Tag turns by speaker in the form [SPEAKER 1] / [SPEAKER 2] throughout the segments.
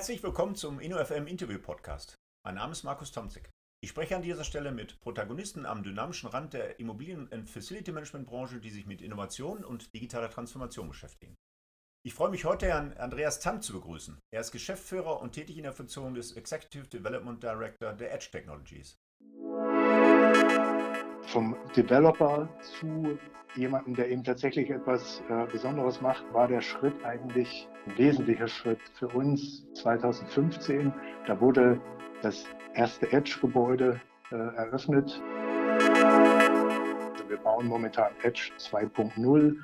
[SPEAKER 1] Herzlich willkommen zum InnoFM Interview Podcast. Mein Name ist Markus Tomzig. Ich spreche an dieser Stelle mit Protagonisten am dynamischen Rand der Immobilien- und Facility Management Branche, die sich mit Innovation und digitaler Transformation beschäftigen. Ich freue mich heute, Herrn Andreas Tamm zu begrüßen. Er ist Geschäftsführer und tätig in der Funktion des Executive Development Director der Edge Technologies.
[SPEAKER 2] Vom Developer zu jemandem, der eben tatsächlich etwas äh, Besonderes macht, war der Schritt eigentlich ein wesentlicher Schritt für uns 2015. Da wurde das erste Edge-Gebäude äh, eröffnet. Also wir bauen momentan Edge 2.0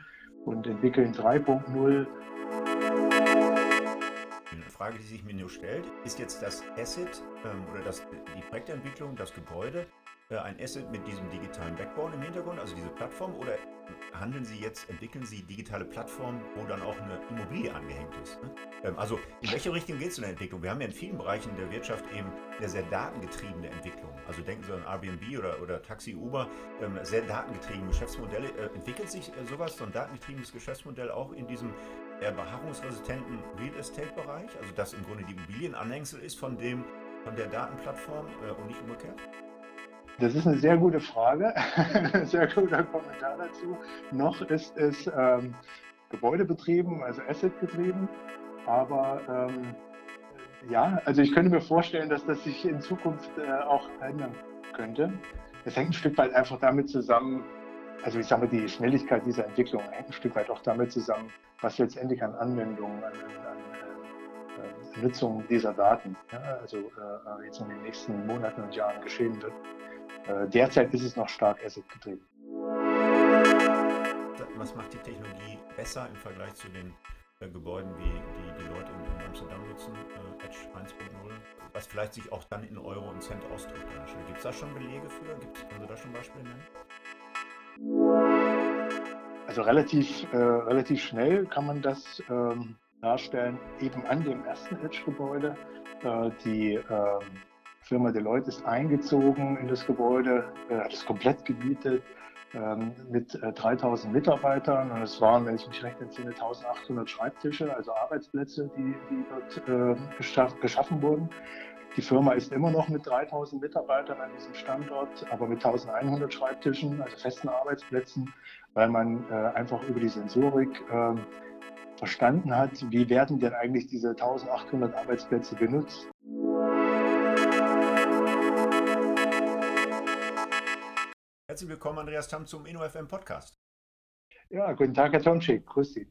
[SPEAKER 2] und entwickeln 3.0
[SPEAKER 1] Frage, die sich mir nur stellt, ist jetzt das Asset ähm, oder das, die Projektentwicklung, das Gebäude, ein Asset mit diesem digitalen Backbone im Hintergrund, also diese Plattform, oder handeln Sie jetzt, entwickeln Sie digitale Plattformen, wo dann auch eine Immobilie angehängt ist? Ne? Ähm, also in welche Richtung geht es in der Entwicklung? Wir haben ja in vielen Bereichen der Wirtschaft eben eine sehr datengetriebene Entwicklung. Also denken Sie an Airbnb oder, oder Taxi, Uber, ähm, sehr datengetriebene Geschäftsmodelle. Äh, entwickelt sich äh, sowas, so ein datengetriebenes Geschäftsmodell auch in diesem eher beharrungsresistenten Real Estate-Bereich, also das im Grunde die Immobilienanhängsel ist von, dem, von der Datenplattform äh, und nicht umgekehrt?
[SPEAKER 2] Das ist eine sehr gute Frage, sehr guter Kommentar dazu. Noch ist es ähm, gebäudebetrieben, also Asset-getrieben, aber ähm, ja, also ich könnte mir vorstellen, dass das sich in Zukunft äh, auch ändern könnte. Es hängt ein Stück weit einfach damit zusammen, also ich sage mal, die Schnelligkeit dieser Entwicklung hängt ein Stück weit auch damit zusammen, was letztendlich an Anwendungen, an, an, an äh, Nutzung dieser Daten, ja, also äh, jetzt in den nächsten Monaten und Jahren geschehen wird. Äh, derzeit ist es noch stark Asset getrieben.
[SPEAKER 1] Was macht die Technologie besser im Vergleich zu den äh, Gebäuden, wie die die Leute in, Amsterdam nutzen, äh, Edge 1.0, was vielleicht sich auch dann in Euro und Cent ausdrückt Gibt es da schon Belege für? Gibt's, können Sie da schon Beispiele nennen?
[SPEAKER 2] Also relativ, äh, relativ schnell kann man das ähm, darstellen, eben an dem ersten Edge-Gebäude. Die ähm, Firma Deloitte ist eingezogen in das Gebäude, äh, hat es komplett gemietet ähm, mit äh, 3000 Mitarbeitern und es waren, wenn ich mich recht entsinne, 1800 Schreibtische, also Arbeitsplätze, die, die dort äh, geschaff, geschaffen wurden. Die Firma ist immer noch mit 3000 Mitarbeitern an diesem Standort, aber mit 1100 Schreibtischen, also festen Arbeitsplätzen, weil man äh, einfach über die Sensorik äh, verstanden hat, wie werden denn eigentlich diese 1800 Arbeitsplätze benutzt.
[SPEAKER 1] Herzlich willkommen, Andreas Tamm, zum InnoFM Podcast.
[SPEAKER 2] Ja, guten Tag, Herr Tomczyk. Grüß Sie.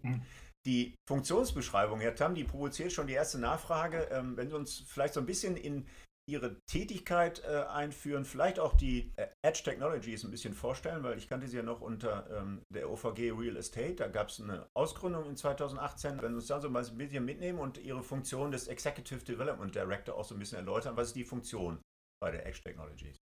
[SPEAKER 1] Die Funktionsbeschreibung, Herr Tamm, die provoziert schon die erste Nachfrage. Ähm, wenn Sie uns vielleicht so ein bisschen in Ihre Tätigkeit äh, einführen, vielleicht auch die äh, Edge Technologies ein bisschen vorstellen, weil ich kannte sie ja noch unter ähm, der OVG Real Estate. Da gab es eine Ausgründung in 2018. Wenn Sie uns da so mal ein bisschen mitnehmen und Ihre Funktion des Executive Development Director auch so ein bisschen erläutern, was ist die Funktion bei der Edge Technologies?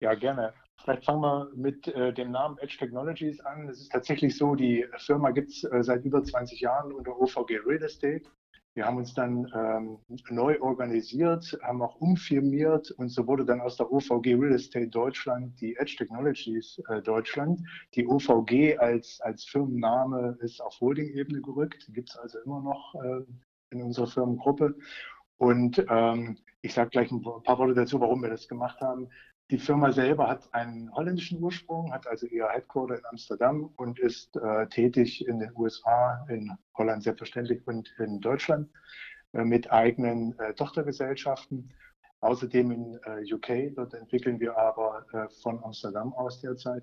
[SPEAKER 2] Ja, gerne. Vielleicht fangen wir mit äh, dem Namen Edge Technologies an. Es ist tatsächlich so, die Firma gibt es äh, seit über 20 Jahren unter OVG Real Estate. Wir haben uns dann ähm, neu organisiert, haben auch umfirmiert und so wurde dann aus der OVG Real Estate Deutschland die Edge Technologies äh, Deutschland. Die OVG als, als Firmenname ist auf Holding-Ebene gerückt, gibt es also immer noch äh, in unserer Firmengruppe. Und ähm, ich sage gleich ein paar Worte dazu, warum wir das gemacht haben. Die Firma selber hat einen holländischen Ursprung, hat also ihr Headquarter in Amsterdam und ist äh, tätig in den USA, in Holland selbstverständlich und in Deutschland äh, mit eigenen äh, Tochtergesellschaften. Außerdem in äh, UK, dort entwickeln wir aber äh, von Amsterdam aus derzeit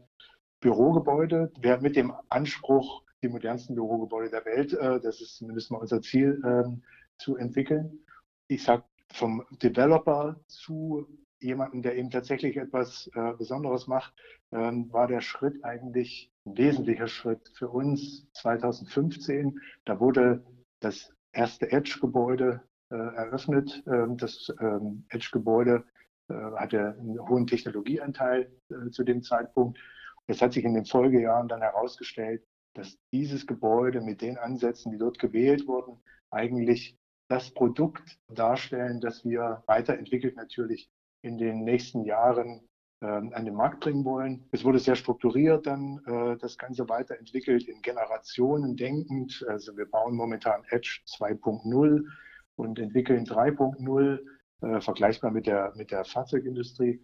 [SPEAKER 2] Bürogebäude, wir mit dem Anspruch, die modernsten Bürogebäude der Welt, äh, das ist zumindest mal unser Ziel, ähm, zu entwickeln. Ich sage vom Developer zu jemanden, der eben tatsächlich etwas äh, Besonderes macht, ähm, war der Schritt eigentlich ein wesentlicher Schritt für uns 2015. Da wurde das erste Edge-Gebäude äh, eröffnet. Ähm, das ähm, Edge-Gebäude äh, hatte einen hohen Technologieanteil äh, zu dem Zeitpunkt. Es hat sich in den Folgejahren dann herausgestellt, dass dieses Gebäude mit den Ansätzen, die dort gewählt wurden, eigentlich das Produkt darstellen, das wir weiterentwickelt natürlich in den nächsten Jahren äh, an den Markt bringen wollen. Es wurde sehr strukturiert dann äh, das Ganze weiterentwickelt, in Generationen denkend. Also wir bauen momentan Edge 2.0 und entwickeln 3.0, äh, vergleichbar mit der, mit der Fahrzeugindustrie.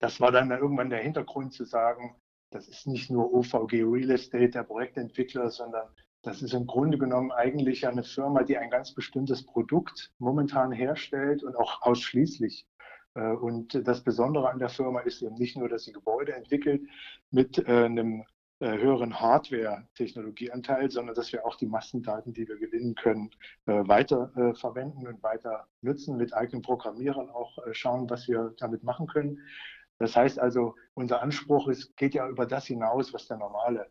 [SPEAKER 2] Das war dann irgendwann der Hintergrund zu sagen, das ist nicht nur OVG Real Estate, der Projektentwickler, sondern das ist im Grunde genommen eigentlich eine Firma, die ein ganz bestimmtes Produkt momentan herstellt und auch ausschließlich. Äh, und das Besondere an der Firma ist eben nicht nur, dass sie Gebäude entwickelt mit äh, einem äh, höheren Hardware-Technologieanteil, sondern dass wir auch die Massendaten, die wir gewinnen können, weiter verwenden und weiter nutzen, mit eigenen Programmierern auch schauen, was wir damit machen können. Das heißt also, unser Anspruch ist, geht ja über das hinaus, was der normale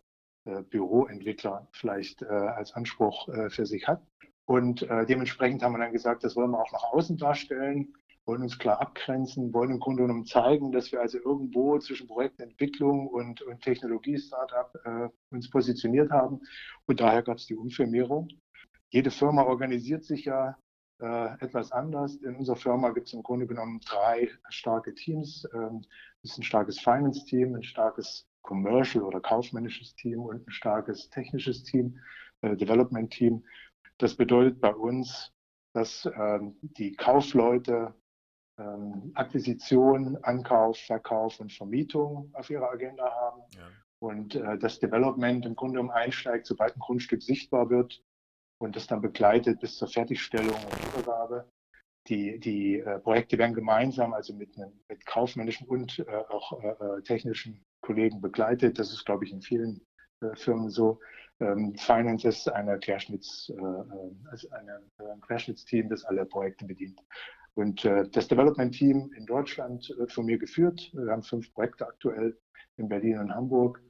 [SPEAKER 2] Büroentwickler vielleicht als Anspruch für sich hat. Und dementsprechend haben wir dann gesagt, das wollen wir auch nach außen darstellen wollen uns klar abgrenzen, wollen im Grunde genommen zeigen, dass wir also irgendwo zwischen Projektentwicklung und, und Technologie-Startup äh, uns positioniert haben. Und daher gab es die Umfirmierung. Jede Firma organisiert sich ja äh, etwas anders. In unserer Firma gibt es im Grunde genommen drei starke Teams. Ähm, das ist ein starkes Finance-Team, ein starkes Commercial- oder kaufmännisches Team und ein starkes technisches Team, äh, Development-Team. Das bedeutet bei uns, dass ähm, die Kaufleute ähm, Akquisition, Ankauf, Verkauf und Vermietung auf ihrer Agenda haben. Ja. Und äh, das Development im Grunde genommen einsteigt, sobald ein Grundstück sichtbar wird und das dann begleitet bis zur Fertigstellung und Übergabe. Die, die äh, Projekte werden gemeinsam, also mit, mit kaufmännischen und äh, auch äh, äh, technischen Kollegen begleitet. Das ist, glaube ich, in vielen äh, Firmen so. Ähm, Finance ist eine Querschnitts, also eine, ein Querschnittsteam, das alle Projekte bedient. Und äh, das Development-Team in Deutschland wird von mir geführt. Wir haben fünf Projekte aktuell in Berlin und Hamburg.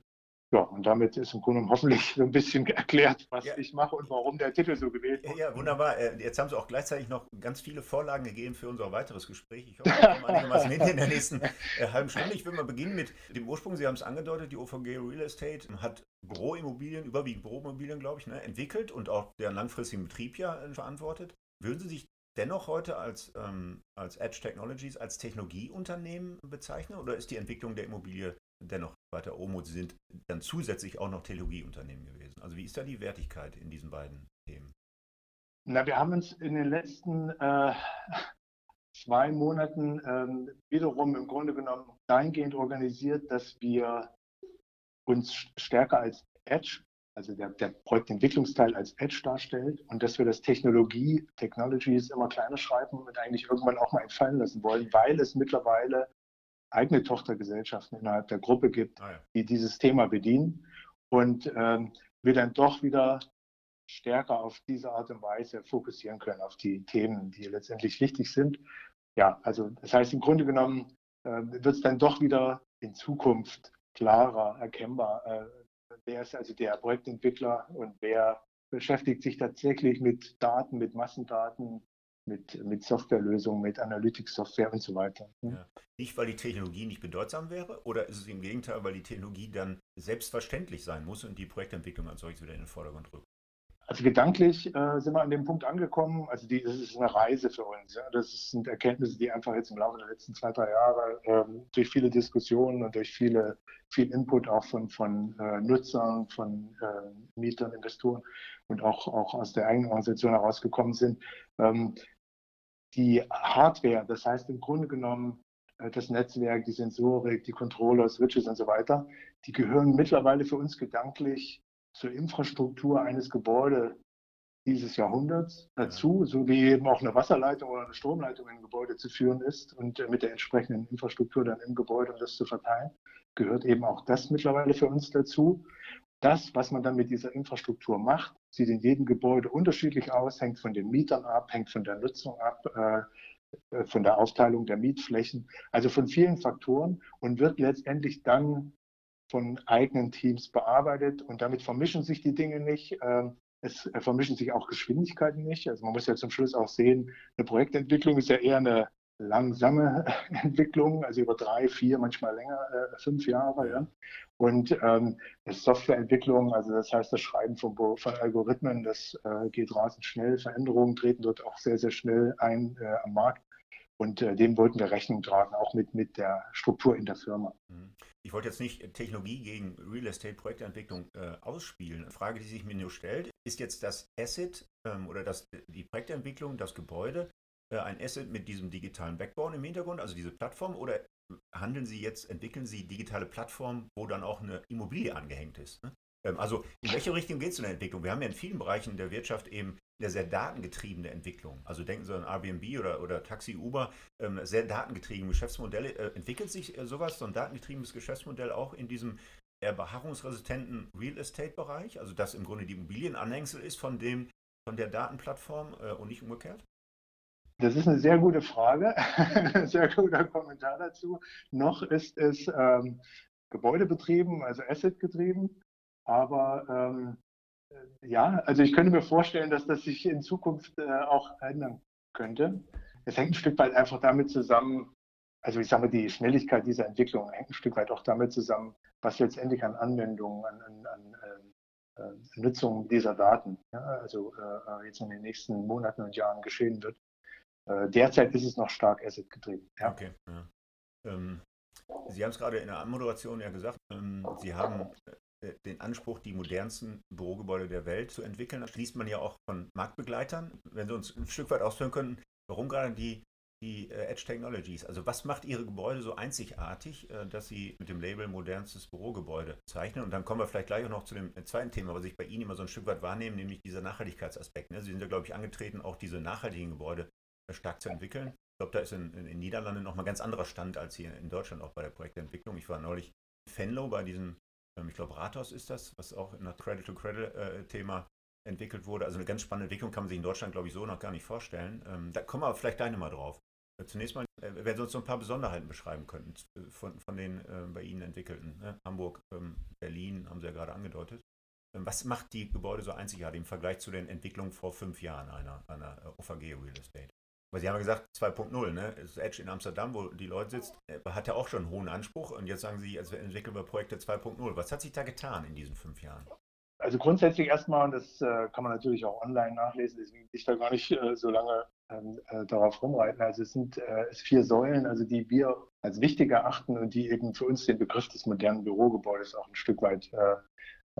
[SPEAKER 2] Ja, und damit ist im Grunde hoffentlich so ein bisschen erklärt, was ja. ich mache und warum der Titel so gewählt
[SPEAKER 1] wurde. Ja, wunderbar. Äh, jetzt haben Sie auch gleichzeitig noch ganz viele Vorlagen gegeben für unser weiteres Gespräch. Ich hoffe, wir kommen einigermaßen hin in der nächsten äh, halben Stunde. Ich will mal beginnen mit dem Ursprung. Sie haben es angedeutet, die OVG Real Estate hat Büroimmobilien, überwiegend Büroimmobilien, glaube ich, ne, entwickelt und auch deren langfristigen Betrieb ja verantwortet. Würden Sie sich dennoch heute als, ähm, als Edge Technologies als Technologieunternehmen bezeichnen oder ist die Entwicklung der Immobilie dennoch weiter oben und Sie sind dann zusätzlich auch noch Technologieunternehmen gewesen? Also wie ist da die Wertigkeit in diesen beiden Themen?
[SPEAKER 2] Na, wir haben uns in den letzten äh, zwei Monaten ähm, wiederum im Grunde genommen dahingehend organisiert, dass wir uns stärker als Edge also der, der Projektentwicklungsteil als Edge darstellt und dass wir das Technologie, Technologies immer kleiner schreiben und eigentlich irgendwann auch mal entfallen lassen wollen, weil es mittlerweile eigene Tochtergesellschaften innerhalb der Gruppe gibt, ah, ja. die dieses Thema bedienen und ähm, wir dann doch wieder stärker auf diese Art und Weise fokussieren können, auf die Themen, die letztendlich wichtig sind. Ja, also das heißt im Grunde genommen äh, wird es dann doch wieder in Zukunft klarer erkennbar, äh, wer ist also der Projektentwickler und wer beschäftigt sich tatsächlich mit Daten, mit Massendaten, mit, mit Softwarelösungen, mit Analytics-Software und so weiter.
[SPEAKER 1] Ja. Nicht, weil die Technologie nicht bedeutsam wäre, oder ist es im Gegenteil, weil die Technologie dann selbstverständlich sein muss und die Projektentwicklung als solches wieder in den Vordergrund rückt?
[SPEAKER 2] Also gedanklich äh, sind wir an dem Punkt angekommen. Also die, das ist eine Reise für uns. Ja. Das sind Erkenntnisse, die einfach jetzt im Laufe der letzten zwei, drei Jahre ähm, durch viele Diskussionen und durch viele, viel Input auch von, von äh, Nutzern, von äh, Mietern, Investoren und auch, auch aus der eigenen Organisation herausgekommen sind. Ähm, die Hardware, das heißt im Grunde genommen äh, das Netzwerk, die Sensorik, die Controller, Switches und so weiter, die gehören mittlerweile für uns gedanklich zur Infrastruktur eines Gebäudes dieses Jahrhunderts dazu, so wie eben auch eine Wasserleitung oder eine Stromleitung in ein Gebäude zu führen ist und mit der entsprechenden Infrastruktur dann im Gebäude, um das zu verteilen, gehört eben auch das mittlerweile für uns dazu. Das, was man dann mit dieser Infrastruktur macht, sieht in jedem Gebäude unterschiedlich aus, hängt von den Mietern ab, hängt von der Nutzung ab, äh, von der Aufteilung der Mietflächen, also von vielen Faktoren und wird letztendlich dann von eigenen Teams bearbeitet und damit vermischen sich die Dinge nicht. Ähm, es äh, vermischen sich auch Geschwindigkeiten nicht. Also man muss ja zum Schluss auch sehen, eine Projektentwicklung ist ja eher eine langsame Entwicklung, also über drei, vier, manchmal länger, äh, fünf Jahre. Ja. Und ähm, Softwareentwicklung, also das heißt das Schreiben von, von Algorithmen, das äh, geht rasend schnell. Veränderungen treten dort auch sehr, sehr schnell ein äh, am Markt. Und äh, dem wollten wir Rechnung tragen, auch mit, mit der Struktur in der Firma. Mhm.
[SPEAKER 1] Ich wollte jetzt nicht Technologie gegen Real Estate Projektentwicklung äh, ausspielen. Eine Frage, die sich mir nur stellt, ist jetzt das Asset ähm, oder das, die Projektentwicklung, das Gebäude, äh, ein Asset mit diesem digitalen Backbone im Hintergrund, also diese Plattform, oder handeln Sie jetzt, entwickeln Sie digitale Plattformen, wo dann auch eine Immobilie angehängt ist? Ne? Ähm, also in welche Richtung geht es in der Entwicklung? Wir haben ja in vielen Bereichen der Wirtschaft eben eine sehr datengetriebene Entwicklung. Also denken Sie an Airbnb oder, oder Taxi, Uber, ähm, sehr datengetriebene Geschäftsmodelle. Äh, entwickelt sich äh, sowas, so ein datengetriebenes Geschäftsmodell auch in diesem eher beharrungsresistenten Real Estate-Bereich? Also dass im Grunde die Immobilienanhängsel ist von, dem, von der Datenplattform äh, und nicht umgekehrt?
[SPEAKER 2] Das ist eine sehr gute Frage, sehr guter Kommentar dazu. Noch ist es ähm, gebäudebetrieben, also Asset getrieben. Aber ähm, ja, also ich könnte mir vorstellen, dass das sich in Zukunft äh, auch ändern könnte. Es hängt ein Stück weit einfach damit zusammen, also ich sage mal, die Schnelligkeit dieser Entwicklung hängt ein Stück weit auch damit zusammen, was letztendlich an Anwendungen, an, an, an äh, äh Nutzung dieser Daten, ja, also äh, jetzt in den nächsten Monaten und Jahren geschehen wird. Äh, derzeit ist es noch stark Asset getrieben.
[SPEAKER 1] Ja. Okay. Ja. Ähm, Sie haben es gerade in der Anmoderation ja gesagt, ähm, Sie haben äh, den Anspruch, die modernsten Bürogebäude der Welt zu entwickeln. Das schließt man ja auch von Marktbegleitern. Wenn Sie uns ein Stück weit ausführen können, warum gerade die, die äh, Edge Technologies? Also was macht Ihre Gebäude so einzigartig, äh, dass Sie mit dem Label modernstes Bürogebäude zeichnen? Und dann kommen wir vielleicht gleich auch noch zu dem zweiten Thema, was ich bei Ihnen immer so ein Stück weit wahrnehme, nämlich dieser Nachhaltigkeitsaspekt. Ne? Sie sind ja, glaube ich, angetreten, auch diese nachhaltigen Gebäude stark zu entwickeln. Ich glaube, da ist in, in Niederlanden nochmal ganz anderer Stand als hier in Deutschland auch bei der Projektentwicklung. Ich war neulich in Fenlo bei diesem ich glaube, Rathaus ist das, was auch in der Credit-to-Credit-Thema äh, entwickelt wurde. Also eine ganz spannende Entwicklung kann man sich in Deutschland, glaube ich, so noch gar nicht vorstellen. Ähm, da kommen wir vielleicht deine mal drauf. Äh, zunächst mal, äh, wenn Sie uns so ein paar Besonderheiten beschreiben könnten von, von den bei Ihnen entwickelten. Ne? Hamburg, ähm, Berlin haben Sie ja gerade angedeutet. Was macht die Gebäude so einzigartig im Vergleich zu den Entwicklungen vor fünf Jahren einer, einer OVG Real Estate? Weil Sie haben ja gesagt 2.0, ne? Das Edge in Amsterdam, wo die Leute sitzt, äh, hat ja auch schon einen hohen Anspruch und jetzt sagen Sie, also entwickeln wir Projekte 2.0. Was hat sich da getan in diesen fünf Jahren?
[SPEAKER 2] Also grundsätzlich erstmal, und das äh, kann man natürlich auch online nachlesen, deswegen will ich da gar nicht äh, so lange ähm, äh, darauf rumreiten. Also es sind es vier Säulen, also die wir als wichtig erachten und die eben für uns den Begriff des modernen Bürogebäudes auch ein Stück weit äh,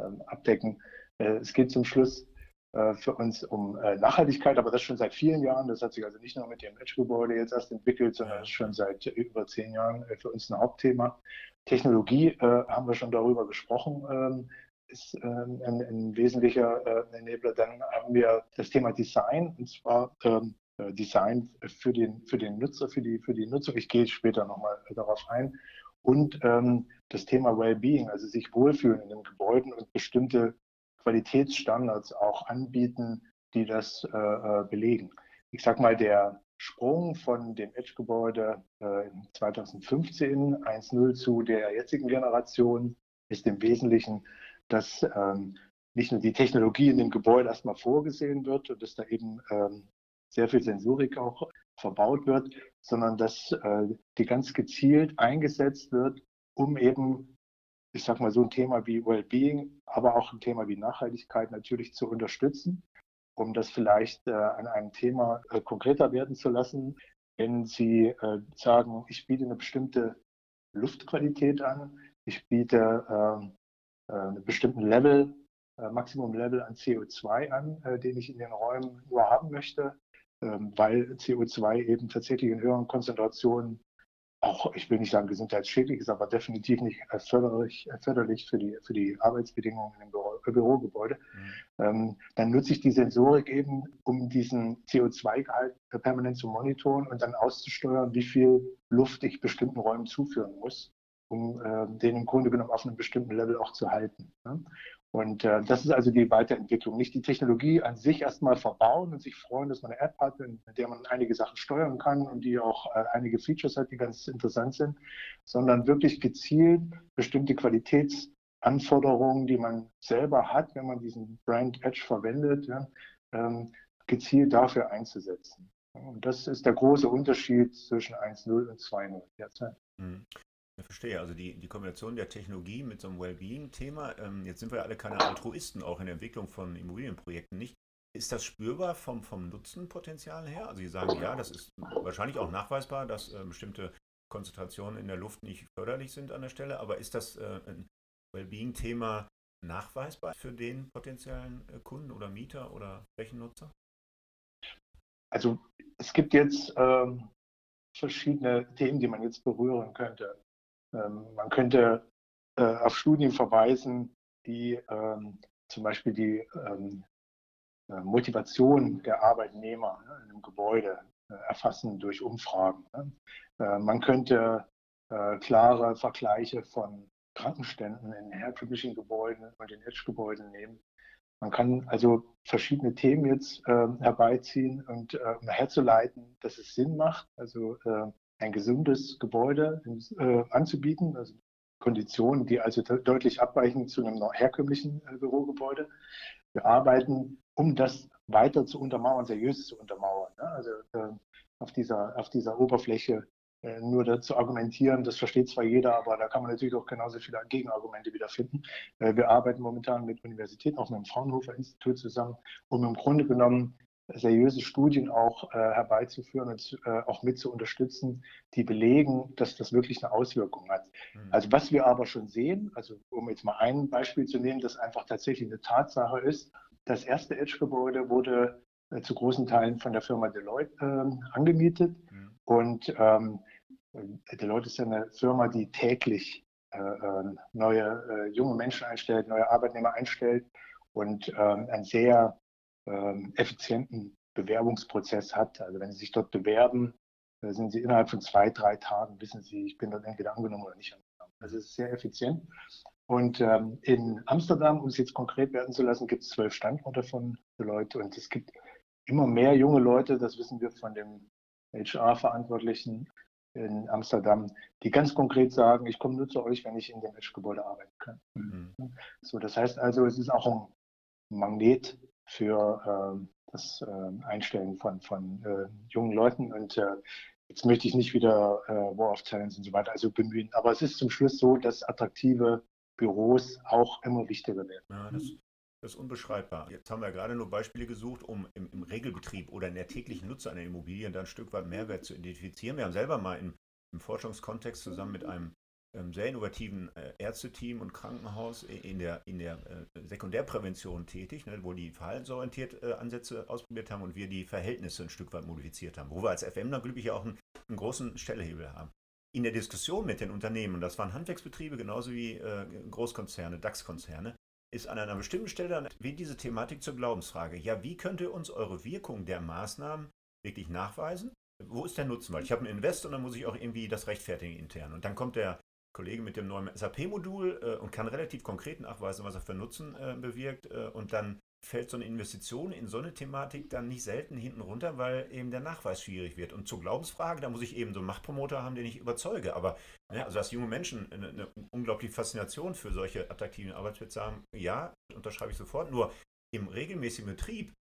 [SPEAKER 2] ähm, abdecken. es geht zum Schluss für uns um äh, Nachhaltigkeit, aber das schon seit vielen Jahren. Das hat sich also nicht nur mit dem Edge-Gebäude jetzt erst entwickelt, sondern ist schon seit über zehn Jahren äh, für uns ein Hauptthema. Technologie haben wir schon darüber gesprochen, ähm, ist ähm, ein, ein wesentlicher Enabler. Dann haben wir das Thema Design, und zwar ähm, Design für den, für den Nutzer, für die, für die Nutzung. Ich gehe später nochmal darauf ein. Und ähm, das Thema Wellbeing, also sich wohlfühlen in den Gebäuden und bestimmte Qualitätsstandards auch anbieten, die das äh, äh belegen. Ich sage mal, der Sprung von dem Edge-Gebäude äh, 2015 1.0 zu der jetzigen Generation ist im Wesentlichen, dass ähm, nicht nur die Technologie in dem Gebäude erstmal vorgesehen wird und dass da eben ähm, sehr viel Sensorik auch verbaut wird, sondern dass äh, die ganz gezielt eingesetzt wird, um eben ich sage mal, so ein Thema wie Wellbeing, aber auch ein Thema wie Nachhaltigkeit natürlich zu unterstützen, um das vielleicht äh, an einem Thema äh, konkreter werden zu lassen. Wenn Sie äh, sagen, ich biete eine bestimmte Luftqualität an, ich biete ähm, äh, einen bestimmten Level, äh, Maximum-Level an CO2 an, äh, den ich in den Räumen nur haben möchte, ähm, weil CO2 eben tatsächlich in höheren Konzentrationen auch, ich will nicht sagen gesundheitsschädlich ist, aber definitiv nicht förderlich, förderlich für, die, für die Arbeitsbedingungen im Büro, Bürogebäude, mhm. ähm, dann nutze ich die Sensorik eben, um diesen CO2-Gehalt permanent zu monitoren und dann auszusteuern, wie viel Luft ich bestimmten Räumen zuführen muss, um äh, den im Grunde genommen auf einem bestimmten Level auch zu halten. Ne? Und äh, das ist also die Weiterentwicklung. Nicht die Technologie an sich erstmal verbauen und sich freuen, dass man eine App hat, in der man einige Sachen steuern kann und die auch äh, einige Features hat, die ganz interessant sind, sondern wirklich gezielt bestimmte Qualitätsanforderungen, die man selber hat, wenn man diesen Brand Edge verwendet, ja, ähm, gezielt dafür einzusetzen. Und das ist der große Unterschied zwischen 1.0 und 2.0 derzeit.
[SPEAKER 1] Ich verstehe, also die, die Kombination der Technologie mit so einem Wellbeing-Thema, ähm, jetzt sind wir ja alle keine Altruisten, auch in der Entwicklung von Immobilienprojekten nicht. Ist das spürbar vom, vom Nutzenpotenzial her? Also Sie sagen, ja, das ist wahrscheinlich auch nachweisbar, dass äh, bestimmte Konzentrationen in der Luft nicht förderlich sind an der Stelle, aber ist das äh, ein Wellbeing-Thema nachweisbar für den potenziellen äh, Kunden oder Mieter oder Flächennutzer?
[SPEAKER 2] Also es gibt jetzt ähm, verschiedene Themen, die man jetzt berühren könnte. Ähm, man könnte äh, auf Studien verweisen, die ähm, zum Beispiel die ähm, äh, Motivation der Arbeitnehmer ne, in einem Gebäude äh, erfassen durch Umfragen. Ne. Man könnte klare Vergleiche von Krankenständen in herkömmlichen Gebäuden und in Edge-Gebäuden nehmen. Man kann also verschiedene Themen jetzt äh, herbeiziehen und äh, herzuleiten, dass es Sinn macht, also äh, ein gesundes Gebäude äh, anzubieten, also Konditionen, die also deutlich abweichen zu einem herkömmlichen äh, Bürogebäude. Wir arbeiten, um das weiter zu untermauern, seriös zu untermauern. Ne? Also äh, auf, dieser, auf dieser Oberfläche äh, nur dazu argumentieren, das versteht zwar jeder, aber da kann man natürlich auch genauso viele Gegenargumente wiederfinden. Äh, wir arbeiten momentan mit Universitäten, auch mit dem Fraunhofer Institut zusammen, um im Grunde genommen seriöse Studien auch äh, herbeizuführen und äh, auch mit zu unterstützen, die belegen, dass das wirklich eine Auswirkung hat. Mhm. Also was wir aber schon sehen, also um jetzt mal ein Beispiel zu nehmen, das einfach tatsächlich eine Tatsache ist, das erste Edge-Gebäude wurde äh, zu großen Teilen von der Firma Deloitte ähm, angemietet mhm. und ähm, Deloitte ist ja eine Firma, die täglich äh, ähm, neue äh, junge Menschen einstellt, neue Arbeitnehmer einstellt und ähm, ein sehr ähm, effizienten Bewerbungsprozess hat. Also wenn Sie sich dort bewerben, äh, sind Sie innerhalb von zwei, drei Tagen, wissen Sie, ich bin dort entweder angenommen oder nicht angenommen. Also es ist sehr effizient. Und ähm, in Amsterdam, um es jetzt konkret werden zu lassen, gibt es zwölf Standorte von Leute und es gibt immer mehr junge Leute, das wissen wir von dem HR-Verantwortlichen in Amsterdam, die ganz konkret sagen, ich komme nur zu euch, wenn ich in dem Edge-Gebäude arbeiten kann. Mhm. So, das heißt also, es ist auch ein Magnet für äh, das äh, Einstellen von, von äh, jungen Leuten. Und äh, jetzt möchte ich nicht wieder äh, War of Talents und so weiter also bemühen. Aber es ist zum Schluss so, dass attraktive Büros auch immer wichtiger werden.
[SPEAKER 1] Ja, das, das, ist unbeschreibbar. Jetzt haben wir gerade nur Beispiele gesucht, um im, im, Regelbetrieb oder in der täglichen Nutzung einer Immobilien dann ein Stück weit Mehrwert zu identifizieren. Wir haben selber mal im, im Forschungskontext zusammen mit einem ähm, sehr innovativen äh, Ärzteteam und Krankenhaus in der, in der äh, Sekundärprävention tätig, ne, wo die verhaltensorientiert äh, Ansätze ausprobiert haben und wir die Verhältnisse ein Stück weit modifiziert haben, wo wir als FM dann glücklich auch einen, einen großen Stellhebel haben. In der Diskussion mit den Unternehmen, das waren Handwerksbetriebe genauso wie Großkonzerne, DAX-Konzerne, ist an einer bestimmten Stelle dann wie diese Thematik zur Glaubensfrage. Ja, wie könnte uns eure Wirkung der Maßnahmen wirklich nachweisen? Wo ist der Nutzen? Weil ich habe einen Invest und dann muss ich auch irgendwie das rechtfertigen intern. Und dann kommt der Kollege mit dem neuen SAP-Modul äh, und kann relativ konkret nachweisen, was er für Nutzen äh, bewirkt. Äh, und dann fällt so eine Investition in so eine Thematik dann nicht selten hinten runter, weil eben der Nachweis schwierig wird. Und zur Glaubensfrage, da muss ich eben so einen Machtpromoter haben, den ich überzeuge. Aber ne, also dass junge Menschen eine, eine, unglaubliche Faszination für solche attraktiven Arbeitsplätze haben, ja, unterschreibe ich sofort. Nur im regelmäßigen Betrieb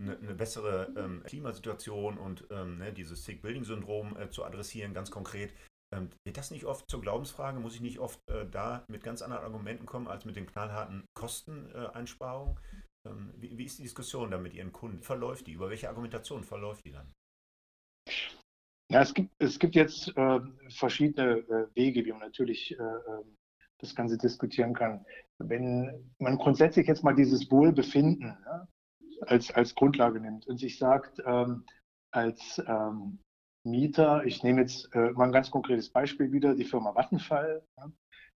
[SPEAKER 1] eine, eine bessere ähm, Klimasituation und ähm, ne, dieses Sick-Building-Syndrom äh, zu adressieren, ganz konkret, ähm, wird das nicht oft zur Glaubensfrage? Muss ich nicht oft äh, da mit ganz anderen Argumenten kommen als mit den knallharten Kosteneinsparungen? Äh, ähm, wie, wie, ist die Diskussion da mit Ihren Kunden? Verläuft die? Über welche Argumentation verläuft die dann?
[SPEAKER 2] Ja, es gibt, es gibt jetzt äh, verschiedene äh, Wege, wie man natürlich äh, ähm, das Ganze diskutieren kann. Wenn man grundsätzlich jetzt mal dieses Wohlbefinden ja, als, als Grundlage nimmt und sich sagt, ähm, als ähm, Mieter, ich nehme jetzt äh, mal ein ganz konkretes Beispiel wieder, die Firma Vattenfall. Ja.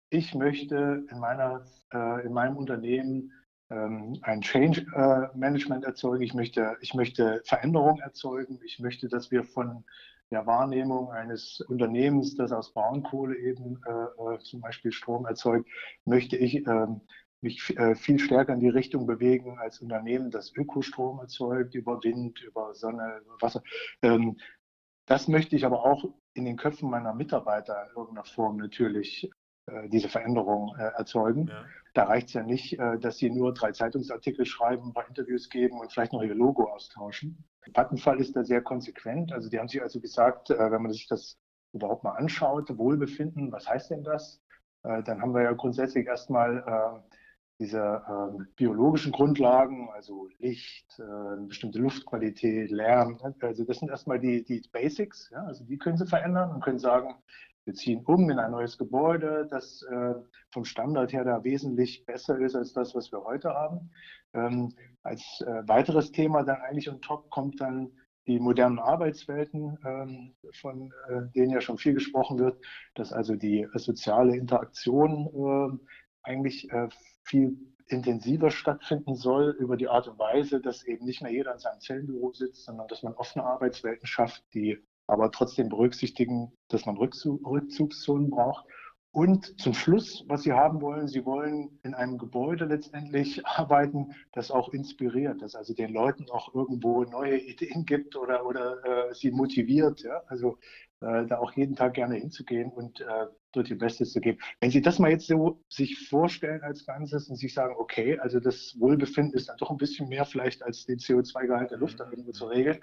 [SPEAKER 2] Ich möchte in, meiner, äh, in meinem Unternehmen ähm, ein Change äh, Management erzeugen. Ich möchte, ich möchte Veränderung erzeugen. Ich möchte, dass wir von der Wahrnehmung eines Unternehmens, das aus Braunkohle eben äh, äh, zum Beispiel Strom erzeugt, möchte ich ähm, mich äh, viel stärker in die Richtung bewegen als Unternehmen, das Ökostrom erzeugt, über Wind, über Sonne, über Wasser. Das möchte ich aber auch in den Köpfen meiner Mitarbeiter in irgendeiner Form natürlich äh, diese Veränderung äh, erzeugen. Ja. Da reicht es ja nicht, äh, dass sie nur drei Zeitungsartikel schreiben, ein paar Interviews geben und vielleicht noch ihr Logo austauschen. Vattenfall ist da sehr konsequent. Also die haben sich also gesagt, äh, wenn man sich das überhaupt mal anschaut, Wohlbefinden, was heißt denn das? Äh, dann haben wir ja grundsätzlich erstmal äh, diese äh, biologischen Grundlagen, also Licht, äh, bestimmte Luftqualität, Lärm, also das sind erstmal die, die Basics, ja, also die können Sie verändern und können sagen, Wir ziehen um in ein neues Gebäude, das äh, vom Standard her da wesentlich besser ist als das, was wir heute haben. Ähm, als äh, weiteres Thema dann eigentlich on top kommt dann die modernen Arbeitswelten, ähm, von äh, denen ja schon viel gesprochen wird, dass also die soziale Interaktion äh, eigentlich äh, viel intensiver stattfinden soll über die Art und Weise, dass eben nicht mehr jeder in seinem Zellenbüro sitzt, sondern dass man offene Arbeitswelten schafft, die aber trotzdem berücksichtigen, dass man Rückzugszonen braucht und zum Schluss, was Sie haben wollen, Sie wollen in einem Gebäude letztendlich arbeiten, das auch inspiriert, das also den Leuten auch irgendwo neue Ideen gibt oder, oder äh, sie motiviert. Ja? Also äh, da auch jeden Tag gerne hinzugehen und äh, dort ihr Bestes zu geben. Wenn Sie das mal jetzt so sich vorstellen als Ganzes und sich sagen, okay, also das Wohlbefinden ist dann doch ein bisschen mehr vielleicht als den CO2-Gehalt der Luft dann irgendwo zu regeln.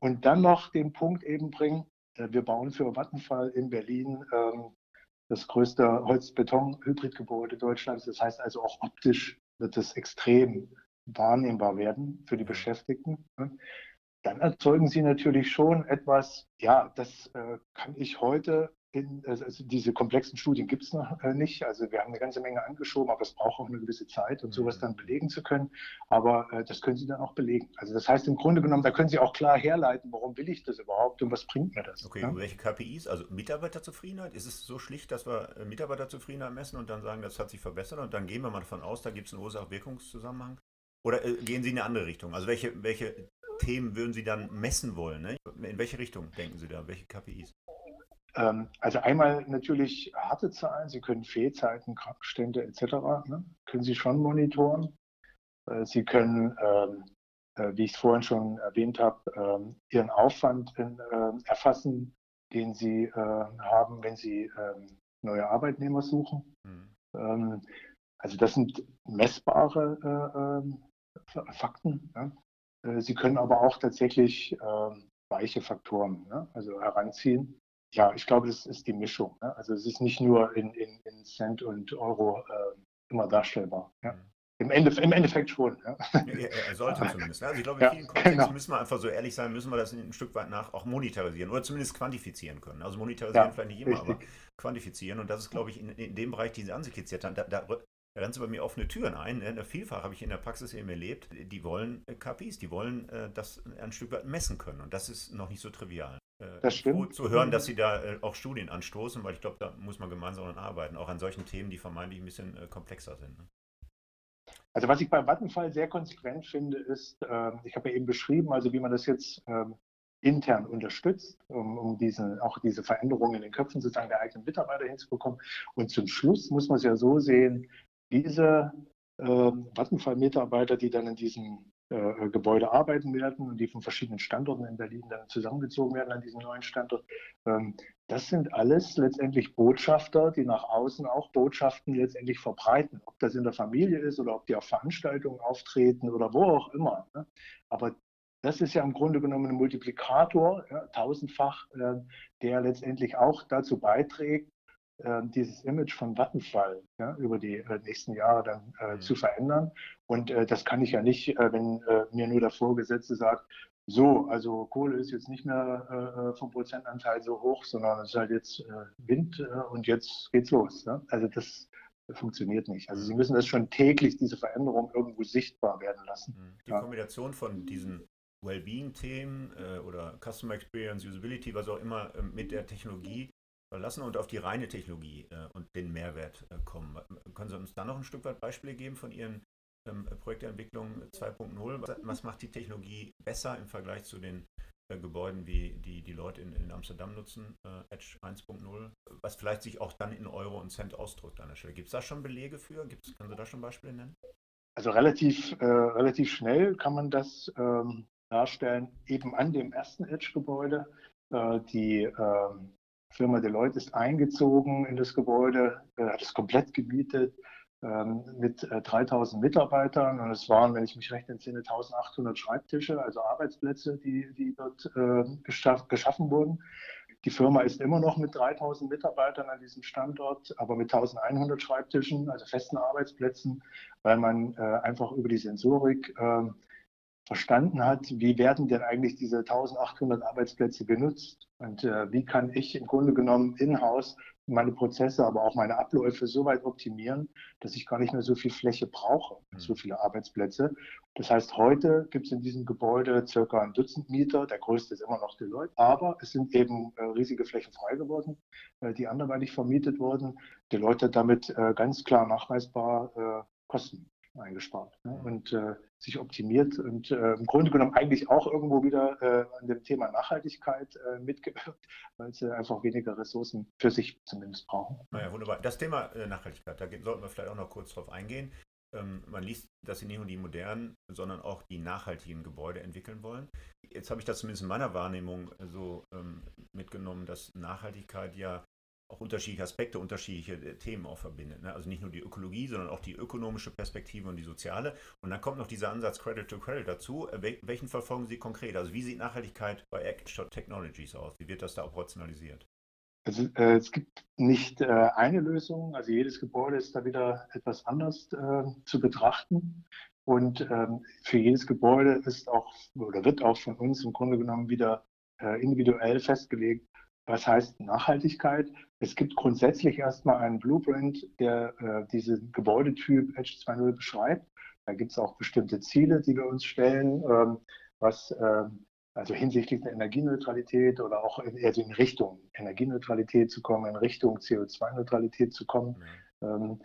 [SPEAKER 2] Und dann noch den Punkt eben bringen, äh, wir bauen für Vattenfall in Berlin ähm, das größte Holz-Beton-Hybridgebäude Deutschlands. Das heißt also auch optisch wird es extrem wahrnehmbar werden für die Beschäftigten. Dann erzeugen sie natürlich schon etwas, ja, das äh, kann ich heute in, also, also diese komplexen Studien gibt es noch äh, nicht. Also wir haben eine ganze Menge angeschoben, aber es braucht auch eine gewisse Zeit, um sowas mhm. dann belegen zu können. Aber äh, das können Sie dann auch belegen. Also das heißt im Grunde genommen, da können Sie auch klar herleiten, warum will ich das überhaupt und was bringt mir das.
[SPEAKER 1] Okay, ja? welche KPIs? Also Mitarbeiterzufriedenheit? Ist es so schlicht, dass wir äh, Mitarbeiterzufriedenheit messen und dann sagen, das hat sich verbessert und dann gehen wir mal davon aus, da gibt es einen Ursache-Wirkungszusammenhang? Oder äh, gehen Sie in eine andere Richtung? Also welche, welche Themen würden Sie dann messen wollen? Ne? In welche Richtung denken Sie da? Welche KPIs?
[SPEAKER 2] Ähm, also einmal natürlich harte Zahlen, Sie können Fehlzeiten, Krankenstände etc. Ne, können Sie schon monitoren. Äh, Sie können, ähm, äh, wie ich es vorhin schon erwähnt habe, ähm, Ihren Aufwand in, erfassen, den Sie haben, wenn Sie neue Arbeitnehmer suchen. Mhm. also das sind messbare äh, Fakten. Ne? Sie können aber auch tatsächlich weiche Faktoren ne? also heranziehen ja, ich glaube, das ist die Mischung. Ne? Also es ist nicht nur in, in, in Cent und Euro äh, immer darstellbar. Ja? Mhm. Im, Endeffekt, Im Endeffekt schon. Ja.
[SPEAKER 1] Ja, er sollte zumindest. Ne? Also ich glaube, in vielen Kontexten genau. müssen wir einfach so ehrlich sein, müssen wir das ein Stück weit nach auch monetarisieren oder zumindest quantifizieren können. Also monetarisieren vielleicht nicht immer, richtig. aber quantifizieren. Und das ist, glaube ich, in, in dem Bereich, den Sie anskizziert haben, da, da, da rennen Sie bei mir offene Türen ein. Ne? Vielfach habe ich in der Praxis eben erlebt, die wollen äh, KPIs, die wollen äh, das ein Stück weit messen können. Und das ist noch nicht so trivial.
[SPEAKER 2] Äh, das stimmt.
[SPEAKER 1] Gut zu hören, dass Sie da äh, auch Studien anstoßen, weil ich glaube, da muss man gemeinsam arbeiten, auch an solchen Themen, die vermeintlich ein bisschen äh, komplexer sind. Ne?
[SPEAKER 2] Also was ich beim Vattenfall sehr konsequent finde, ist, äh, ich habe ja eben beschrieben, also wie man das jetzt ähm, intern unterstützt, um, um diese, auch diese Veränderungen in den Köpfen sozusagen der eigenen Mitarbeiter hinzubekommen. Und zum Schluss muss man es ja so sehen, diese äh, Vattenfall-Mitarbeiter, die dann in diesem äh, Gebäude arbeiten werden und die von verschiedenen Standorten in Berlin dann zusammengezogen werden an diesem neuen Standort. Ähm, das sind alles letztendlich Botschafter, die nach außen auch Botschaften letztendlich verbreiten. Ob das in der Familie ist oder ob die auf Veranstaltungen auftreten oder wo auch immer. Ne? Aber das ist ja im Grunde genommen ein Multiplikator, ja, tausendfach, äh, der letztendlich auch dazu beiträgt, äh, dieses Image von Vattenfall ja, über die äh, nächsten Jahre dann äh, mhm. zu verändern. Und äh, das kann ich ja nicht, äh, wenn äh, mir nur der Vorgesetzte sagt, so, also Kohle ist jetzt nicht mehr vom Prozentanteil so hoch, sondern es ist halt jetzt Wind und jetzt geht's los. Ne? Also das funktioniert nicht. Also Sie mhm. müssen das schon täglich, diese Veränderung irgendwo sichtbar werden lassen.
[SPEAKER 1] Mhm. Die ja. Kombination von diesen Wellbeing-Themen oder Customer Experience, Usability, was auch immer mit der Technologie verlassen und auf die reine Technologie äh, und den Mehrwert äh, kommen. Können Sie uns da noch ein Stück weit Beispiele geben von Ihren ähm, Projektentwicklung 2.0? Was, macht die Technologie besser im Vergleich zu den äh, Gebäuden, wie die die Leute in, in Amsterdam nutzen, Edge 1.0, was vielleicht sich auch dann in Euro und Cent ausdrückt an der Stelle? Gibt es da schon Belege für? Gibt's, können Sie da schon Beispiele nennen?
[SPEAKER 2] Also relativ, äh, relativ schnell kann man das ähm, darstellen, eben an dem ersten Edge-Gebäude. Äh, die ähm, Firma Deloitte ist eingezogen in das Gebäude, äh, hat es komplett gemietet ähm, mit äh, 3000 Mitarbeitern und es waren, wenn ich mich recht entsinne, 1800 Schreibtische, also Arbeitsplätze, die, die dort äh, geschaff, geschaffen wurden. Die Firma ist immer noch mit 3000 Mitarbeitern an diesem Standort, aber mit 1100 Schreibtischen, also festen Arbeitsplätzen, weil man äh, einfach über die Sensorik ähm, verstanden hat, wie werden denn eigentlich diese 1800 Arbeitsplätze genutzt und äh, wie kann ich im Grunde genommen in-house meine Prozesse, aber auch meine Abläufe so weit optimieren, dass ich gar nicht mehr so viel Fläche brauche, mhm. so viele Arbeitsplätze. Das heißt, heute gibt es in diesem Gebäude circa ein Dutzend Mieter, der größte ist immer noch Deloitte, aber es sind eben äh, riesige Flächen frei geworden, äh, die anderweitig vermietet wurden. Deloitte hat damit äh, ganz klar nachweisbar äh, Eingespart ne? und äh, sich optimiert und äh, im Grunde genommen eigentlich auch irgendwo wieder äh, an dem Thema Nachhaltigkeit äh, mitgewirkt, weil sie einfach weniger Ressourcen für sich zumindest brauchen.
[SPEAKER 1] Naja, wunderbar. Das Thema äh, Nachhaltigkeit, da sollten wir vielleicht auch noch kurz drauf eingehen. Ähm, man liest, dass sie nicht nur die modernen, sondern auch die nachhaltigen Gebäude entwickeln wollen. Jetzt habe ich das zumindest in meiner Wahrnehmung so ähm, mitgenommen, dass Nachhaltigkeit ja auch unterschiedliche Aspekte, unterschiedliche äh, Themen auch verbindet. Ne? Also nicht nur die Ökologie, sondern auch die ökonomische Perspektive und die soziale. Und dann kommt noch dieser Ansatz Credit to Credit dazu. Äh, welchen verfolgen Sie konkret? Also wie sieht Nachhaltigkeit bei Action Technologies aus? Wie wird das da operationalisiert?
[SPEAKER 2] Also äh, es gibt nicht äh, eine Lösung. Also jedes Gebäude ist da wieder etwas anders äh, zu betrachten. Und ähm, für jedes Gebäude ist auch oder wird auch von uns im Grunde genommen wieder äh, individuell festgelegt, was heißt Nachhaltigkeit? Es gibt grundsätzlich erstmal einen Blueprint, der äh, diesen Gebäudetyp Edge 2.0 beschreibt. Da gibt es auch bestimmte Ziele, die wir uns stellen, ähm, was äh, also hinsichtlich der Energieneutralität oder auch in, also in Richtung Energieneutralität zu kommen, in Richtung CO2-Neutralität zu kommen. Mhm. Ähm,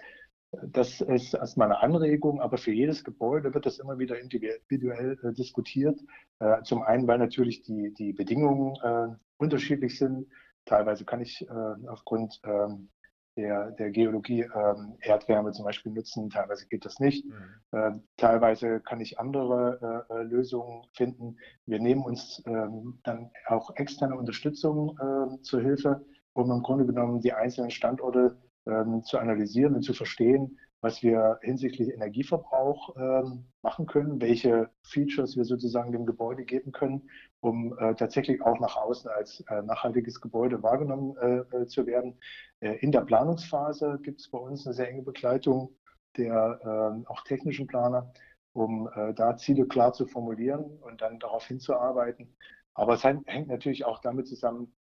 [SPEAKER 2] das ist erstmal eine Anregung, aber für jedes Gebäude wird das immer wieder individuell äh, diskutiert. Äh, zum einen, weil natürlich die, die Bedingungen äh, unterschiedlich sind. Teilweise kann ich äh, aufgrund ähm, der, der Geologie ähm, Erdwärme zum Beispiel nutzen, teilweise geht das nicht. Mhm. Äh, teilweise kann ich andere äh, äh, Lösungen finden. Wir nehmen uns ähm, dann auch externe Unterstützung zur Hilfe, um im Grunde genommen die einzelnen Standorte ähm, zu analysieren und zu verstehen, was wir hinsichtlich Energieverbrauch ähm, machen können, welche Features wir sozusagen dem Gebäude geben können, um äh, tatsächlich auch nach außen als äh, nachhaltiges Gebäude wahrgenommen äh, zu werden. In der Planungsphase gibt es bei uns eine sehr enge Begleitung der ähm, auch technischen Planer, um da Ziele klar zu formulieren und dann darauf hinzuarbeiten. Aber es hängt natürlich auch damit zusammen,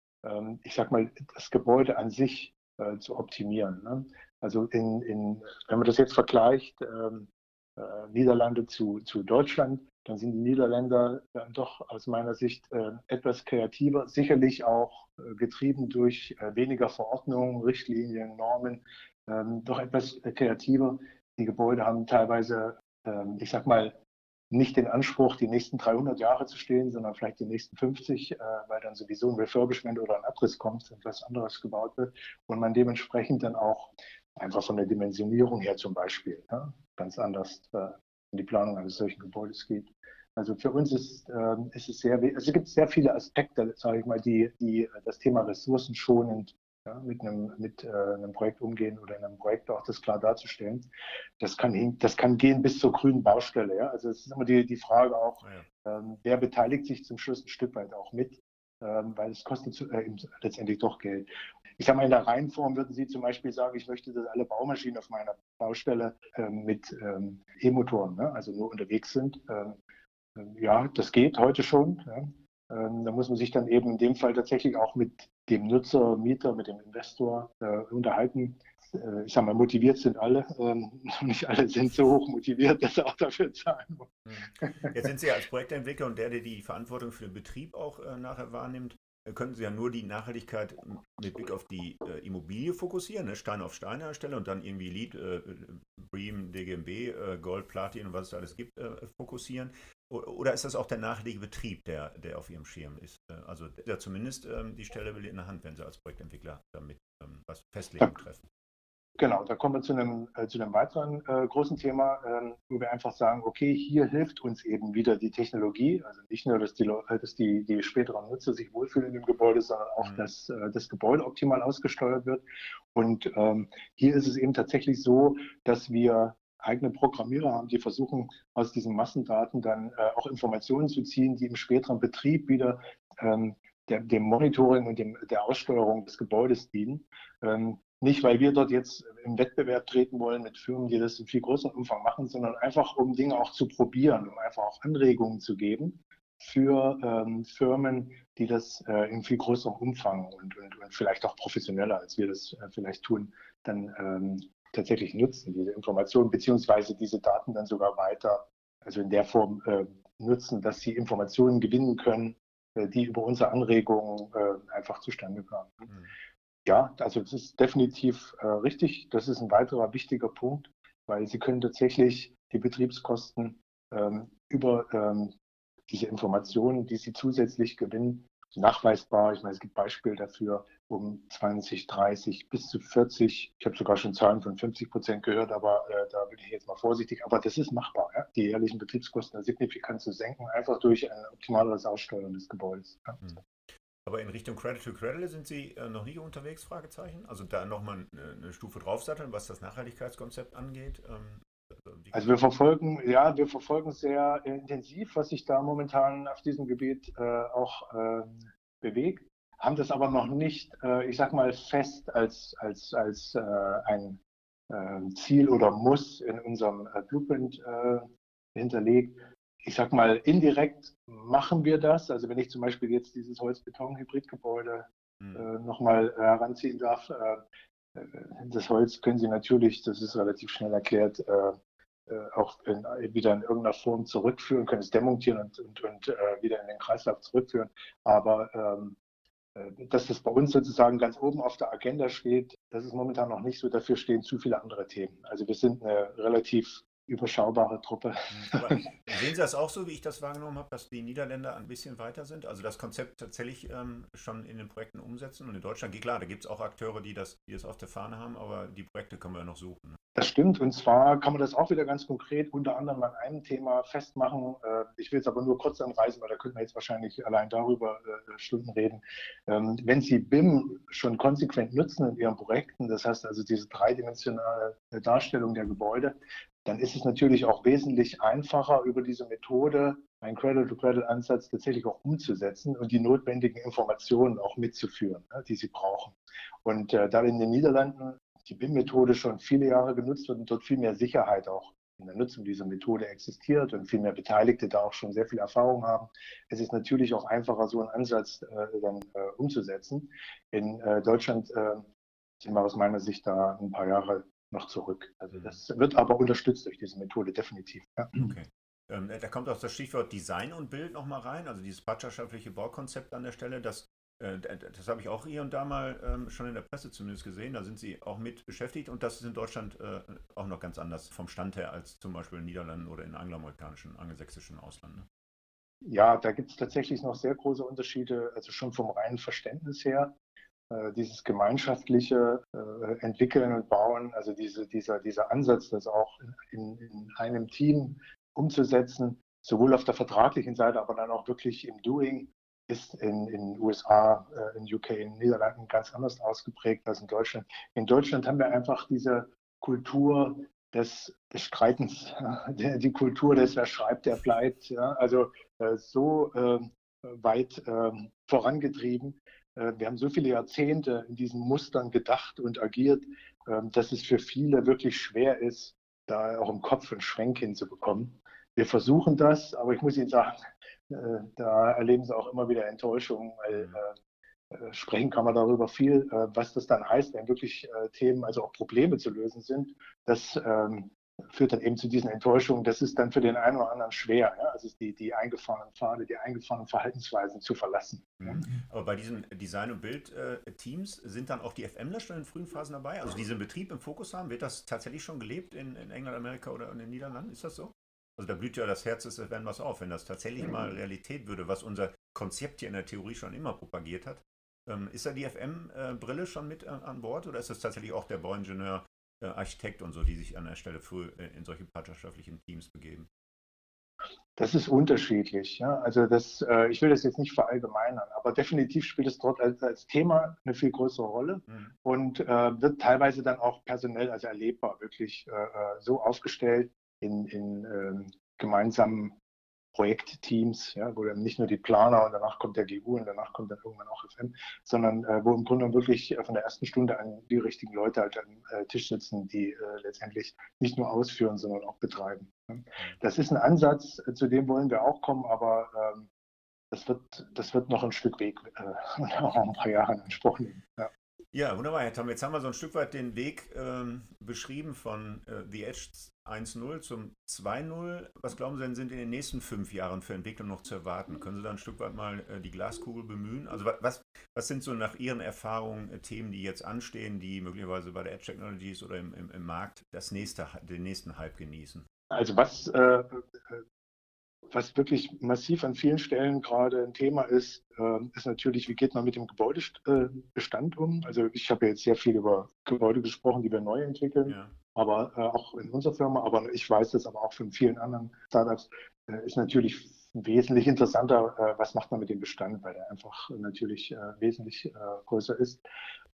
[SPEAKER 2] ich sage mal, das Gebäude an sich zu optimieren. Ne? Also in, in, wenn man das jetzt vergleicht, ähm, äh, Niederlande zu, zu Deutschland, dann sind die Niederländer dann doch aus meiner Sicht äh, etwas kreativer, sicherlich auch äh, getrieben durch äh, weniger Verordnungen, Richtlinien, Normen, ähm, doch etwas kreativer. Die Gebäude haben teilweise, ähm, ich sag mal, nicht den Anspruch, die nächsten 300 Jahre zu stehen, sondern vielleicht die nächsten 50, äh, weil dann sowieso ein Refurbishment oder ein Abriss kommt, etwas anderes gebaut wird und man dementsprechend dann auch einfach von der Dimensionierung her zum Beispiel ja, ganz anders äh, in die Planung eines solchen Gebäudes geht. Also für uns ist, äh, ist es sehr, also es gibt sehr viele Aspekte, sage ich mal, die, die das Thema ressourcenschonend ja, mit, einem, mit äh, einem Projekt umgehen oder in einem Projekt auch das klar darzustellen. Das kann, das kann gehen bis zur grünen Baustelle. Ja? Also es ist immer die, die Frage auch, ja. ähm, wer beteiligt sich zum Schluss ein Stück weit auch mit, ähm, weil es kostet zu, äh, letztendlich doch Geld. Ich sage mal, in der Reihenform würden Sie zum Beispiel sagen, ich möchte, dass alle Baumaschinen auf meiner Baustelle ähm, mit ähm, E-Motoren, ne, also nur unterwegs sind. Ähm, äh, ja, das geht heute schon. Ja. Ähm, da muss man sich dann eben in dem Fall tatsächlich auch mit dem Nutzer, Mieter, mit dem Investor äh, unterhalten. Äh, ich sage mal, motiviert sind alle. Ähm, nicht alle sind so hoch motiviert, dass sie auch dafür zahlen
[SPEAKER 1] wollen. Hm. Jetzt sind Sie als Projektentwickler und der, der die Verantwortung für den Betrieb auch äh, nachher wahrnimmt, könnten Sie ja nur die Nachhaltigkeit mit Blick auf die äh, Immobilie fokussieren, ne? Stein auf Stein herstellen und dann irgendwie Lead, äh, Bream, DGMB, äh, Gold, Platin und was es alles gibt, äh, fokussieren. Oder ist das auch der nachhaltige Betrieb, der, der auf Ihrem Schirm ist? Äh, also der zumindest ähm, die Stelle will in der Hand, wenn Sie als Projektentwickler damit ähm, was festlegen treffen.
[SPEAKER 2] Genau, da kommen wir zu einem, äh, zu einem weiteren äh, großen Thema, ähm, wo wir einfach sagen, okay, hier hilft uns eben wieder die Technologie, also nicht nur, dass die, äh, dass die, die späteren Nutzer sich wohlfühlen in dem Gebäude, sondern auch, mhm. dass äh, das Gebäude optimal ausgesteuert wird. Und ähm, hier ist es eben tatsächlich so, dass wir eigene Programmierer haben, die versuchen, aus diesen Massendaten dann äh, auch Informationen zu ziehen, die im späteren Betrieb wieder ähm, der, dem Monitoring und dem, der Aussteuerung des Gebäudes dienen. Ähm, nicht, weil wir dort jetzt im Wettbewerb treten wollen mit Firmen, die das in viel größerem Umfang machen, sondern einfach, um Dinge auch zu probieren, um einfach auch Anregungen zu geben für ähm, Firmen, die das äh, in viel größerem Umfang und, und, und, vielleicht auch professioneller, als wir das äh, vielleicht tun, dann ähm, tatsächlich nutzen, diese Informationen, beziehungsweise diese Daten dann sogar weiter, also in der Form äh, nutzen, dass sie Informationen gewinnen können, äh, die über unsere Anregungen äh, einfach zustande kamen. Mhm. Ja, also das ist definitiv äh, richtig. Das ist ein weiterer wichtiger Punkt, weil Sie können tatsächlich die Betriebskosten ähm, über ähm, diese Informationen, die Sie zusätzlich gewinnen, nachweisbar. Ich meine, es gibt Beispiele dafür, um 20, 30 bis zu 40. Ich habe sogar schon Zahlen von 50 Prozent gehört, aber äh, da bin ich jetzt mal vorsichtig. Aber das ist machbar, ja? die jährlichen Betriebskosten signifikant zu senken, einfach durch ein optimaleres Aussteuern des Gebäudes. Ja?
[SPEAKER 1] Hm. Aber in Richtung Credit to Credit sind Sie äh, noch nicht unterwegs? Fragezeichen. Also da nochmal eine, eine Stufe draufsatteln, was das Nachhaltigkeitskonzept angeht. Ähm,
[SPEAKER 2] also wir verfolgen, ja, wir verfolgen sehr intensiv, was sich da momentan auf diesem Gebiet äh, auch äh, bewegt, haben das aber noch nicht, äh, ich sag mal, fest als, als, als äh, ein ähm, Ziel oder Muss in unserem äh, Blueprint äh, hinterlegt. Ich sag mal, indirekt machen wir das. Also wenn ich zum Beispiel jetzt dieses Holz-Beton-Hybridgebäude mhm. nochmal heranziehen darf, das Holz können Sie natürlich, das ist relativ schnell erklärt, äh, äh, auch in, wieder in irgendeiner Form zurückführen, können es demontieren und, und, und äh, wieder in den Kreislauf zurückführen. Aber ähm, äh, dass das bei uns sozusagen ganz oben auf der Agenda steht, das ist momentan noch nicht so. Dafür stehen zu viele andere Themen. Also wir sind eine relativ überschaubare Truppe.
[SPEAKER 1] Aber sehen Sie das auch so, wie ich das wahrgenommen habe, dass die Niederländer ein bisschen weiter sind? Also das Konzept tatsächlich ähm, schon in den Projekten umsetzen und in Deutschland, klar, da gibt es auch Akteure, die das, die das auf der Fahne haben, aber die Projekte können wir ja noch suchen. Ne?
[SPEAKER 2] Das stimmt und zwar kann man das auch wieder ganz konkret unter anderem an einem Thema festmachen. Äh, ich will es aber nur kurz anreißen, weil da könnten wir jetzt wahrscheinlich allein darüber äh, Stunden reden. Ähm, wenn Sie BIM schon konsequent nutzen in Ihren Projekten, das heißt also diese dreidimensionale Darstellung der Gebäude, dann ist es natürlich auch wesentlich einfacher, über diese Methode einen Cradle-to-Cradle-Ansatz tatsächlich auch umzusetzen und die notwendigen Informationen auch mitzuführen, ne, die sie brauchen. Und äh, da in den Niederlanden die BIM-Methode schon viele Jahre genutzt wird und dort viel mehr Sicherheit auch in der Nutzung dieser Methode existiert und viel mehr Beteiligte da auch schon sehr viel Erfahrung haben. Es ist natürlich auch einfacher, so einen Ansatz äh, dann äh, umzusetzen. In äh, Deutschland äh, sind wir aus meiner Sicht da ein paar Jahre noch zurück. Also mhm. das wird aber unterstützt durch diese Methode definitiv. Ja.
[SPEAKER 1] Okay. Ähm, da kommt auch das Stichwort Design und Bild nochmal rein, also dieses partnerschaftliche Baukonzept an der Stelle, das, äh, das habe ich auch hier und da mal ähm, schon in der Presse zumindest gesehen, da sind Sie auch mit beschäftigt und das ist in Deutschland äh, auch noch ganz anders vom Stand her als zum Beispiel in den Niederlanden oder in angloamerikanischen, angelsächsischen Ausland. Ne?
[SPEAKER 2] Ja, da gibt es tatsächlich noch sehr große Unterschiede, also schon vom reinen Verständnis her. Äh, dieses gemeinschaftliche äh, Entwickeln und Bauen, also diese, dieser, dieser Ansatz, das auch in, in einem Team umzusetzen, sowohl auf der vertraglichen Seite, aber dann auch wirklich im Doing, ist in den USA, äh, in UK, in den Niederlanden ganz anders ausgeprägt als in Deutschland. In Deutschland haben wir einfach diese Kultur des, des Streitens, die Kultur des Wer schreibt, der bleibt. Ja, also äh, so äh, weit ähm, vorangetrieben, äh, wir haben so viele Jahrzehnte in diesen Mustern gedacht und agiert, ähm, dass es für viele wirklich schwer ist, da auch im Kopf einen Schwenk hinzubekommen. Wir versuchen das, aber ich muss Ihnen sagen, äh, da erleben Sie auch immer wieder Enttäuschungen, weil mhm. äh, sprechen kann man darüber viel, was das dann heißt, wenn wirklich Themen, also auch Probleme zu lösen sind. Das ähm, führt dann eben zu diesen Enttäuschungen. Das ist dann für den einen oder anderen schwer, ja? also die, die eingefahrenen Pfade, die eingefahrenen Verhaltensweisen zu verlassen.
[SPEAKER 1] Aber bei diesen Design- und Bildteams sind dann auch die FMler schon in frühen Phasen dabei? Also diesen Betrieb im Fokus haben, wird das tatsächlich schon gelebt in, in England, Amerika oder in den Niederlanden? Ist das so? Also da blüht ja das Herz des was auf, wenn das tatsächlich mal Realität würde, was unser Konzept hier in der Theorie schon immer propagiert hat. Ähm, ist da die FM-Brille schon mit äh, an Bord oder ist das tatsächlich auch der Bauingenieur äh, Architekt und so, die sich an der Stelle früh äh, in solche partnerschaftlichen Teams begeben?
[SPEAKER 2] Das ist unterschiedlich. Ja? Also das, äh, ich will das jetzt nicht verallgemeinern, aber definitiv spielt es dort als, als Thema eine viel größere Rolle mhm. und äh, wird teilweise dann auch personell, also erlebbar, wirklich äh, so aufgestellt in, in ähm, gemeinsamen Projektteams, ja, wo dann nicht nur die Planer und danach kommt der GU und danach kommt dann irgendwann auch FM, sondern äh, wo im Grunde wirklich von der ersten Stunde an die richtigen Leute halt am äh, Tisch sitzen, die äh, letztendlich nicht nur ausführen, sondern auch betreiben. Ne? Das ist ein Ansatz, äh, zu dem wollen wir auch kommen, aber ähm, das, wird, das wird noch ein Stück Weg äh, und auch ein paar Jahre in Anspruch nehmen. Ja.
[SPEAKER 1] Ja, wunderbar, Herr Tom. Jetzt haben wir so ein Stück weit den Weg ähm, beschrieben von äh, The Edge 1.0 zum 2.0. Was glauben Sie denn, sind in den nächsten fünf Jahren für Entwicklung noch zu erwarten? Können Sie da ein Stück weit mal äh, die Glaskugel bemühen? Also was, was sind so nach Ihren Erfahrungen äh, Themen, die jetzt anstehen, die möglicherweise bei der Edge Technologies oder im, im, im Markt das nächste, den nächsten Hype genießen?
[SPEAKER 2] Also was äh, was wirklich massiv an vielen Stellen gerade ein Thema ist, äh, ist natürlich, wie geht man mit dem Gebäudebestand um? Also ich habe jetzt sehr viel über Gebäude gesprochen, die wir neu entwickeln, ja. Aber äh, auch in unserer Firma, aber ich weiß das aber auch von vielen anderen Startups, äh, ist natürlich wesentlich interessanter, äh, was macht man mit dem Bestand, weil der einfach natürlich äh, wesentlich äh, größer ist.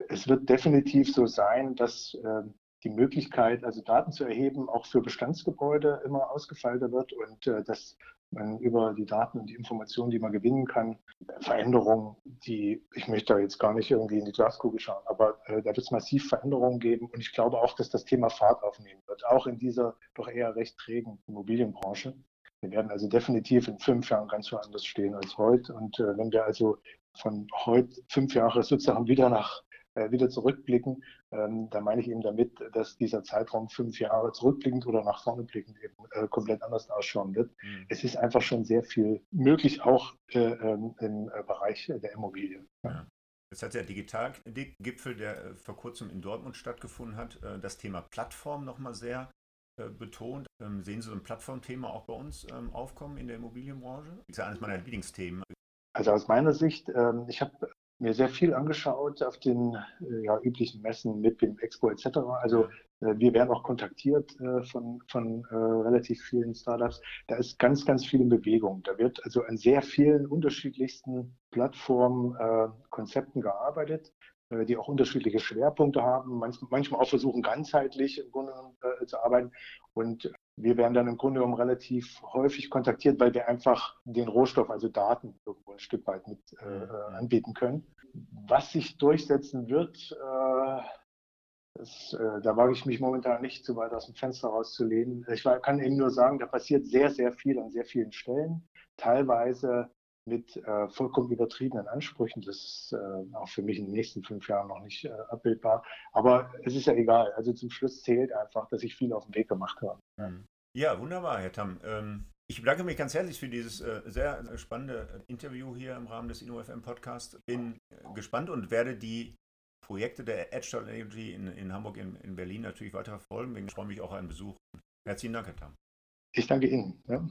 [SPEAKER 2] Es wird definitiv so sein, dass ähm, die Möglichkeit, also Daten zu erheben, auch für Bestandsgebäude immer ausgefeilter wird und äh, dass über die Daten und die Informationen, die man gewinnen kann, Veränderungen, die, ich möchte da jetzt gar nicht irgendwie in die Glaskugel schauen, aber äh, da wird es massiv Veränderungen geben und ich glaube auch, dass das Thema Fahrt aufnehmen wird, auch in dieser doch eher recht trägen Immobilienbranche. Wir werden also definitiv in fünf Jahren ganz woanders stehen als heute und äh, wenn wir also von heute fünf Jahre sozusagen wieder nach wieder zurückblicken, ähm, da meine ich eben damit, dass dieser Zeitraum fünf Jahre zurückblickend oder nach vorne blickend eben äh, komplett anders ausschauen wird. Mhm. Es ist einfach schon sehr viel möglich, auch äh, ähm, im Bereich der Immobilien.
[SPEAKER 1] Ja. Das hat der Digitalgipfel, der vor kurzem in Dortmund stattgefunden hat, das Thema Plattform nochmal sehr betont. Ähm, sehen Sie so ein Plattformthema auch bei uns aufkommen in der Immobilienbranche? Das ist ja eines meiner Lieblingsthemen.
[SPEAKER 2] Also aus meiner Sicht, ich habe mir sehr viel angeschaut auf den äh, ja, üblichen Messen, mit dem Expo etc. Also äh, wir werden auch kontaktiert äh, von, von relativ vielen Startups. Da ist ganz, ganz viel in Bewegung. Da wird also an sehr vielen unterschiedlichsten Plattformen, Konzepten gearbeitet die auch unterschiedliche Schwerpunkte haben, manchmal auch versuchen ganzheitlich im Grunde zu arbeiten. Und wir werden dann im Grunde genommen relativ häufig kontaktiert, weil wir einfach den Rohstoff, also Daten, irgendwo ein Stück weit mit äh, mhm. äh anbieten können. Was sich durchsetzen wird, äh, das, äh, da wage ich mich momentan nicht zu weit aus dem Fenster rauszulehnen. Ich kann eben nur sagen, da passiert sehr, sehr viel an sehr vielen Stellen. Teilweise mit äh, vollkommen übertriebenen Ansprüchen. Das ist äh, auch für mich in den nächsten fünf Jahren noch nicht abbildbar. Aber es ist ja egal. Also zum Schluss zählt einfach, dass ich viel auf den Weg gemacht habe.
[SPEAKER 1] Mhm. Ja, wunderbar, Herr Tam. Ähm, ich bedanke mich ganz herzlich für dieses äh, sehr spannende Interview hier im Rahmen des InnoFM Podcasts. Bin äh, gespannt und werde die Projekte der Edge Energy in, in Hamburg, in, in Berlin natürlich weiter verfolgen. Ich freue mich auch auf einen Besuch. Herzlichen Dank, Herr Tam.
[SPEAKER 2] Ich danke Ihnen. Ja.